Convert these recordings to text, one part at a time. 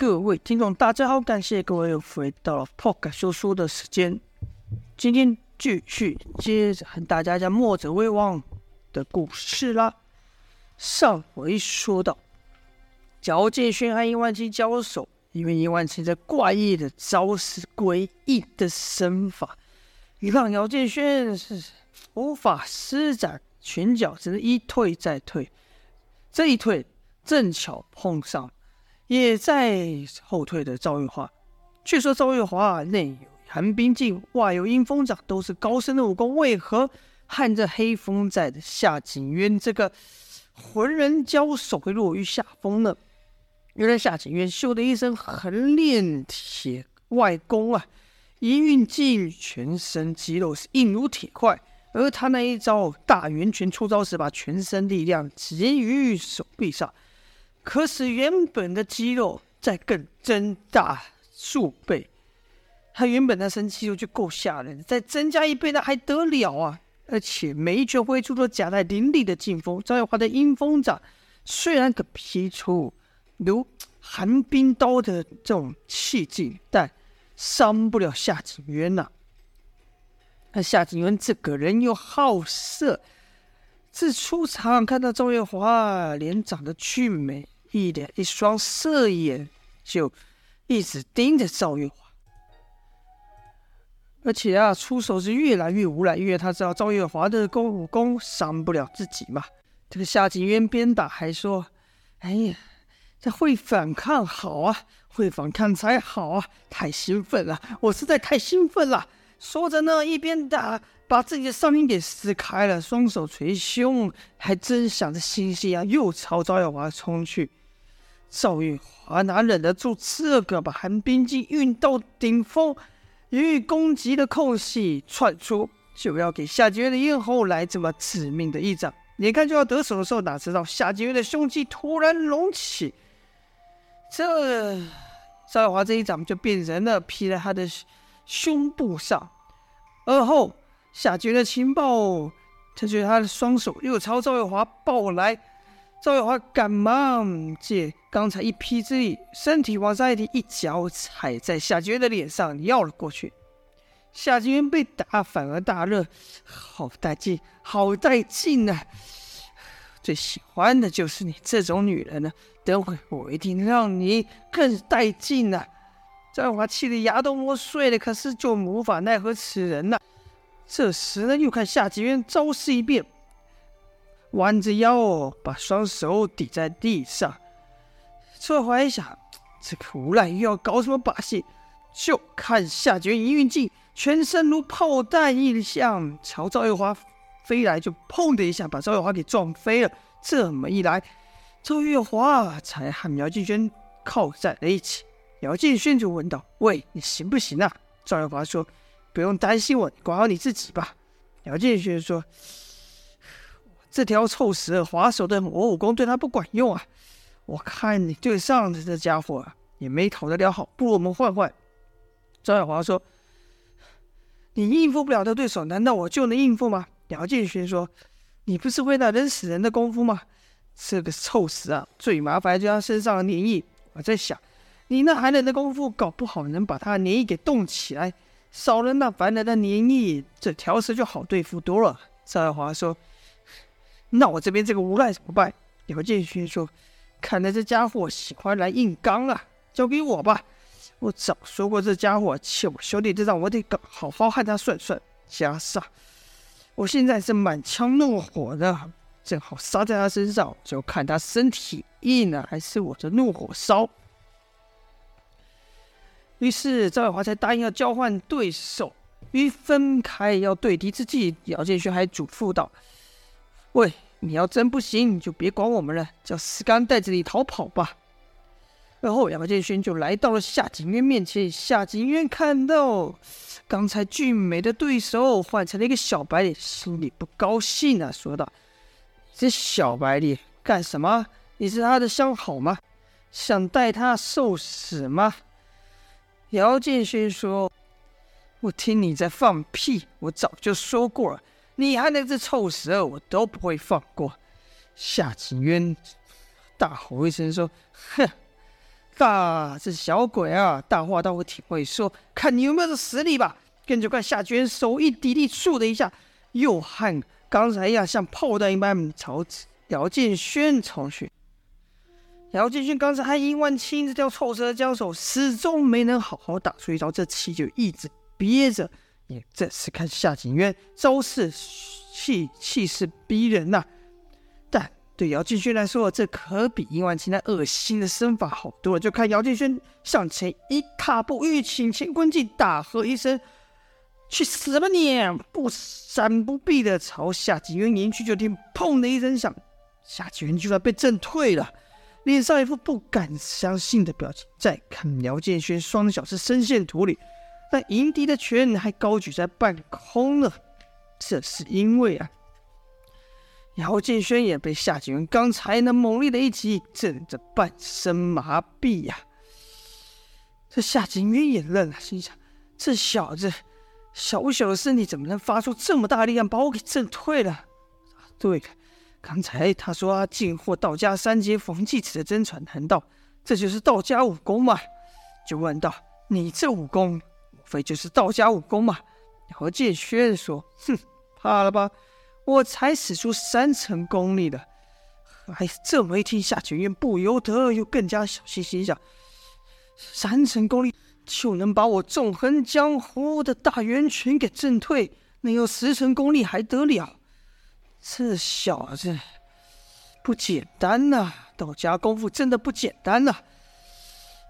各位听众，大家好，感谢各位又回到了 Pog 说书的时间。今天继续接着和大家讲墨者威王的故事啦。上回说到，姚建勋和殷万青交手，因为殷万青这怪异的招式、诡异的身法，让姚建勋是无法施展拳脚，只能一退再退。这一退，正巧碰上。也在后退的赵月华，据说赵月华内有寒冰镜，外有阴风掌，都是高深的武功，为何和这黑风寨的夏景渊这个浑人交手会落于下风呢？原来夏景渊修的一身横练铁外功啊，一运劲，全身肌肉是硬如铁块，而他那一招大圆拳出招时，把全身力量集于手臂上。可使原本的肌肉再更增大数倍，他原本那身肌肉就够吓人，再增加一倍那还得了啊！而且每一拳挥出都夹带凌厉的劲风。赵月华的阴风掌虽然可劈出如寒冰刀的这种气劲，但伤不了夏景渊呐。那夏景渊这个人又好色，自出场看到赵月华脸长得俊美。一脸一双色眼，就一直盯着赵月华，而且啊，出手是越来越无赖，因为他知道赵月华的功武功伤不了自己嘛。这个夏景渊边打还说：“哎呀，这会反抗好啊，会反抗才好啊！太兴奋了，我实在太兴奋了。”说着呢，一边打，把自己的上衣给撕开了，双手捶胸，还真想着星星啊，又朝赵月华冲去。赵月华哪忍得住这个，把寒冰劲运到顶峰，与攻击的空隙窜出，就要给夏景渊的咽喉来这么致命的一掌。眼看就要得手的时候，哪知道夏景渊的胸肌突然隆起，这赵月华这一掌就变人了，劈在他的胸部上。而后夏景渊的情报，他觉得他的双手又朝赵月华抱来。赵月华赶忙借刚才一劈之力，身体往上一提，一脚踩在夏景渊的脸上，要了过去。夏景渊被打反而大热，好带劲，好带劲啊！最喜欢的就是你这种女人呢，等会我一定让你更带劲啊！赵月华气得牙都磨碎了，可是就无法奈何此人呐、这时呢，又看夏景渊招式一变。弯着腰，把双手抵在地上。赵月华一想，这个无赖又要搞什么把戏？就看夏景渊一运劲，全身如炮弹一样朝赵月华飞来，就砰的一下把赵月华给撞飞了。这么一来，赵月华才和苗建轩靠在了一起。姚建轩就问道：“喂，你行不行啊？”赵月华说：“不用担心我，管好你自己吧。”姚建轩说。这条臭蛇滑手的魔武功对他不管用啊！我看你对上的这家伙也没讨得了好，不如我们换换。赵月华说：“你应付不了的对手，难道我就能应付吗？”姚建勋说：“你不是会那人死人的功夫吗？这个臭死啊，最麻烦就他身上的粘液。我在想，你那寒冷的功夫，搞不好能把他的粘液给冻起来，少了那烦人的粘液，这条蛇就好对付多了。”赵月华说。那我这边这个无赖怎么办？姚建勋说：“看来这家伙喜欢来硬刚啊，交给我吧。我早说过，这家伙欠我兄弟这账，我得好好和他算算。加上我现在是满腔怒火的，正好撒在他身上，就看他身体硬呢，还是我的怒火烧。”于是赵月华才答应要交换对手。于分开要对敌之际，姚建勋还嘱咐道。喂，你要真不行，你就别管我们了，叫石刚带着你逃跑吧。然后杨建勋就来到了夏景渊面前。夏景渊看到刚才俊美的对手换成了一个小白脸，心里不高兴啊，说道：“这小白脸干什么？你是他的相好吗？想带他受死吗？”姚建勋说：“我听你在放屁，我早就说过了。”你还那只臭蛇，我都不会放过。夏景渊大吼一声说：“哼，大这小鬼啊，大话倒会挺会说，看你有没有这实力吧。跟着看夏菊渊手一抵地，嗉的一下，又和刚才一样，像炮弹一般朝姚建轩冲去。姚建轩刚才和殷万青这条臭蛇交手，始终没能好好打出一招，这气就一直憋着。你这次看夏景渊招式气气势逼人呐、但对姚建轩来说，这可比殷万青那恶心的身法好多了。就看姚建轩向前一踏步，欲请乾坤镜，大喝一声。去死吧你！不闪不避的朝夏景渊迎去，就听“砰”的一声响，夏景渊居然被震退了，脸上一副不敢相信的表情。再看姚建轩，双脚是深陷土里，但迎敌的拳还高举在半空呢。这是因为啊，姚建轩也被夏景渊刚才那猛烈的一击震得半身麻痹呀、这夏景渊也愣了，心想：这小子。小小的身体怎么能发出这么大力量，把我给震退了？对了，刚才他说他进货道家三节冯继子的真传，难道这就是道家武功吗？就问道：“你这武功，非就是道家武功嘛？何建轩说：“哼，怕了吧？我才使出三成功力的。”哎，这么一听，夏全渊不由得又更加小心，心想：三成功力。就能把我纵横江湖的大元拳给震退，能有十成功力还得了？这小子不简单呐、道家功夫真的不简单呐、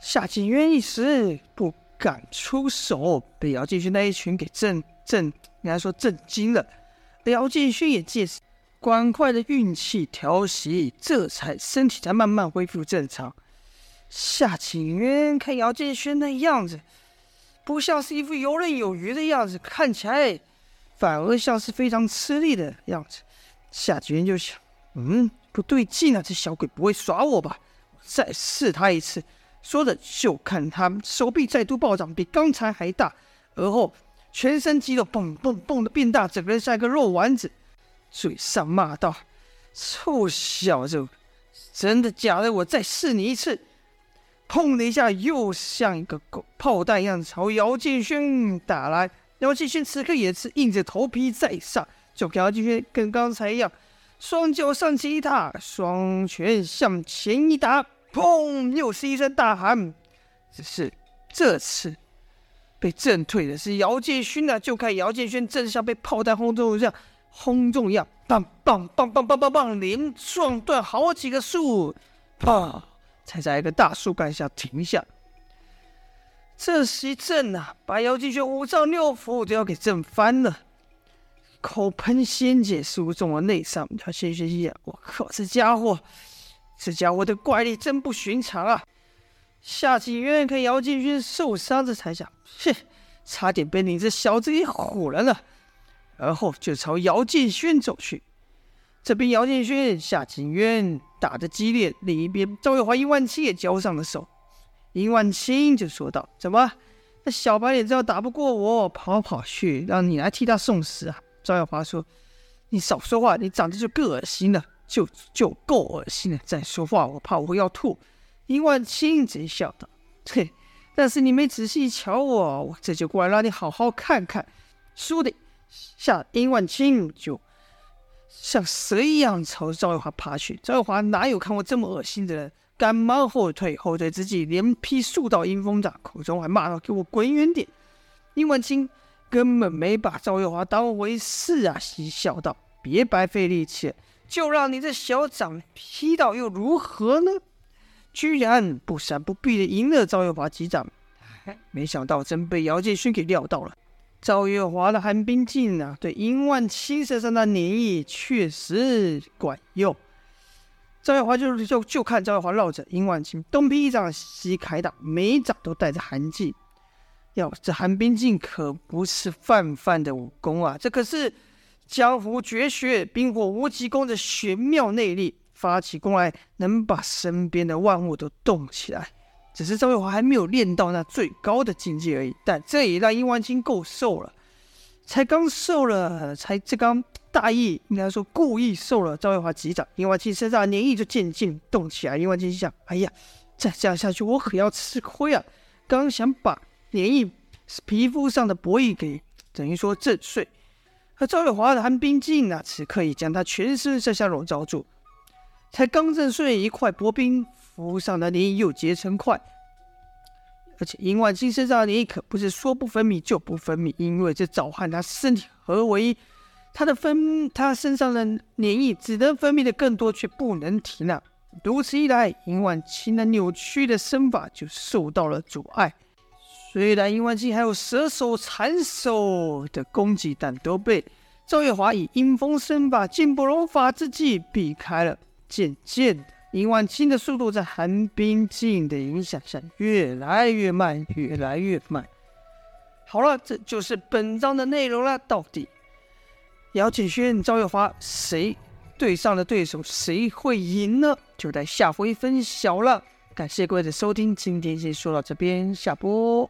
夏景渊一时不敢出手，被姚建勋那一拳给震震，应该说震惊了。姚建勋也借此赶快的运气调息，这才身体才慢慢恢复正常。夏景渊看姚建轩那样子，不像是一副游刃有余的样子，看起来反而像是非常吃力的样子。夏景渊就想：嗯，不对劲啊，这小鬼不会耍我吧？再试他一次。说着，就看他手臂再度暴涨，比刚才还大，而后全身肌肉蹦蹦蹦的变大，整个人像一个肉丸子，嘴上骂道：“臭小子，真的假的？我再试你一次。”砰的一下，又像一个狗炮弹一样朝姚建轩打来。姚建轩此刻也是硬着头皮在上，就跟姚建轩跟刚才一样，双脚上前一踏，双拳向前一打，砰！又是一声大喊。只是这次被震退的是姚建勋啊！就看姚建勋正像被炮弹轰中一样轰中一样，棒棒棒棒棒棒棒，连撞断好几个树，啪！才在一个大树干下停下。这时一震呐，把姚建勋五脏六腑都要给震翻了，口喷鲜血，输中了内伤。他心想：“我靠，这家伙，这家伙的怪力真不寻常啊！”夏景渊看姚建轩受伤，这才想：“哼，差点被你这小子给唬了呢。”而后就朝姚建轩走去。这边姚建轩、夏景渊打得激烈，另一边赵月华、殷万青也交上了手。殷万青就说道：“怎么，那小白脸知道打不过我，跑跑去让你来替他送死啊？”赵月华说：“你少说话，你长得就够恶心了，就就够恶心了。再说话，我怕我要吐。”殷万青贼笑道：“嘿，但是你没仔细瞧我，我这就过来让你好好看看。”说的下，殷万青就。像蛇一样朝赵月华爬去，赵月华哪有看过这么恶心的人？赶忙后退，后退之际连劈数道阴风掌，口中还骂道：“给我滚远点！”殷万青根本没把赵月华当回事啊，嬉笑道：“别白费力气，就让你这小掌劈到又如何呢？”居然不闪不避的赢了赵月华几掌，没想到真被姚建勋给料到了。赵月华的寒冰镜啊，对殷万青身上的粘液确实管用。赵月华就就就看赵月华绕着殷万青东劈一掌西开打，每一掌都带着寒气。哟，这寒冰镜可不是泛泛的武功啊，这可是江湖绝学冰火无极功的玄妙内力，发起功来能把身边的万物都动起来。只是赵月华还没有练到那最高的境界而已，但这也让殷万青够受了。才刚受了，才这刚大意，应该说故意受了赵月华几掌，殷万青身上的粘液就渐渐动起来。殷万青想：哎呀，再这样下去，我可要吃亏啊！刚想把粘液皮肤上的薄翼给等于说震碎，而赵月华的寒冰镜呢，此刻已将他全身上下笼罩住。才刚震碎一块薄冰，浮上的粘液又结成块。而且殷万清身上的粘液可不是说不分泌就不分泌，因为这早汗他身体合为一，他的分他身上的粘液只能分泌的更多，却不能停纳。如此一来，尹万青那扭曲的身法就受到了阻碍。虽然殷万青还有蛇手缠手的攻击，但都被赵月华以阴风身法、劲不容法之计避开了。渐渐的，殷万青的速度在寒冰镜的影响下越来越慢，越来越慢。好了，这就是本章的内容了。到底姚景轩、赵月华谁对上了对手，谁会赢呢？就待下回分晓了。感谢各位的收听，今天先说到这边，下播。